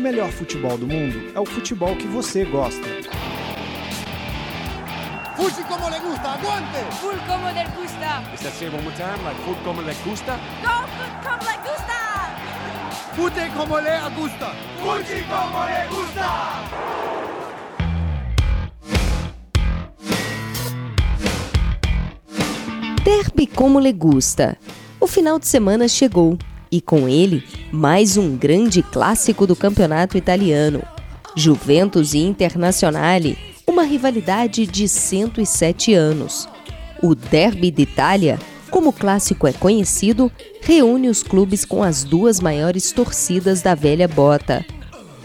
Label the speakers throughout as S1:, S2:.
S1: o melhor futebol do mundo é o futebol que você gosta.
S2: Fuji como le gusta, aguante!
S3: Full como le gusta.
S4: Is that say one more time? Like como le gusta?
S3: Go food como le gusta.
S2: Fute como le gusta!
S5: Fuji como le gusta.
S6: Derby como le gusta. O final de semana chegou e com ele mais um grande clássico do campeonato italiano. Juventus e Internazionale, uma rivalidade de 107 anos. O Derby d'Italia, como o clássico é conhecido, reúne os clubes com as duas maiores torcidas da velha bota.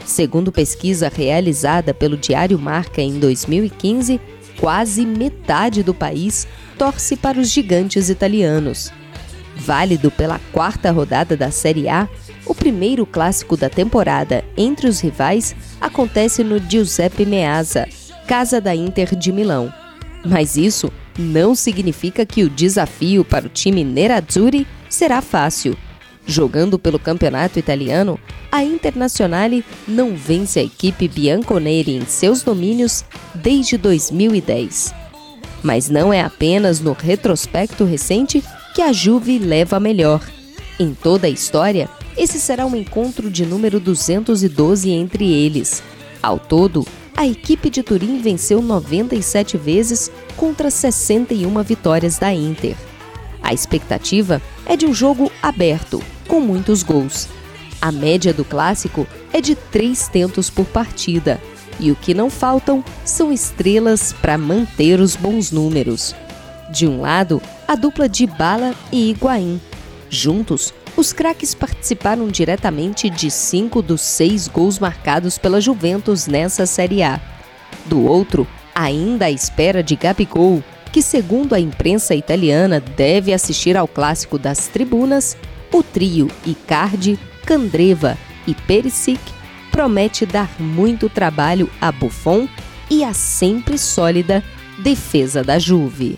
S6: Segundo pesquisa realizada pelo Diário Marca em 2015, quase metade do país torce para os gigantes italianos. Válido pela quarta rodada da Série A, o primeiro clássico da temporada entre os rivais acontece no Giuseppe Meazza, casa da Inter de Milão. Mas isso não significa que o desafio para o time Nerazzurri será fácil. Jogando pelo campeonato italiano, a Internazionale não vence a equipe bianconeri em seus domínios desde 2010. Mas não é apenas no retrospecto recente que a Juve leva a melhor. Em toda a história, esse será um encontro de número 212 entre eles. Ao todo, a equipe de Turim venceu 97 vezes contra 61 vitórias da Inter. A expectativa é de um jogo aberto, com muitos gols. A média do clássico é de três tentos por partida, e o que não faltam são estrelas para manter os bons números. De um lado, a dupla de Bala e Higuaín. Juntos, os craques participaram diretamente de cinco dos seis gols marcados pela Juventus nessa Série A. Do outro, ainda à espera de Gabigol, que, segundo a imprensa italiana, deve assistir ao clássico das tribunas, o trio Icardi, Candreva e Perisic promete dar muito trabalho a Buffon e a sempre sólida defesa da Juve.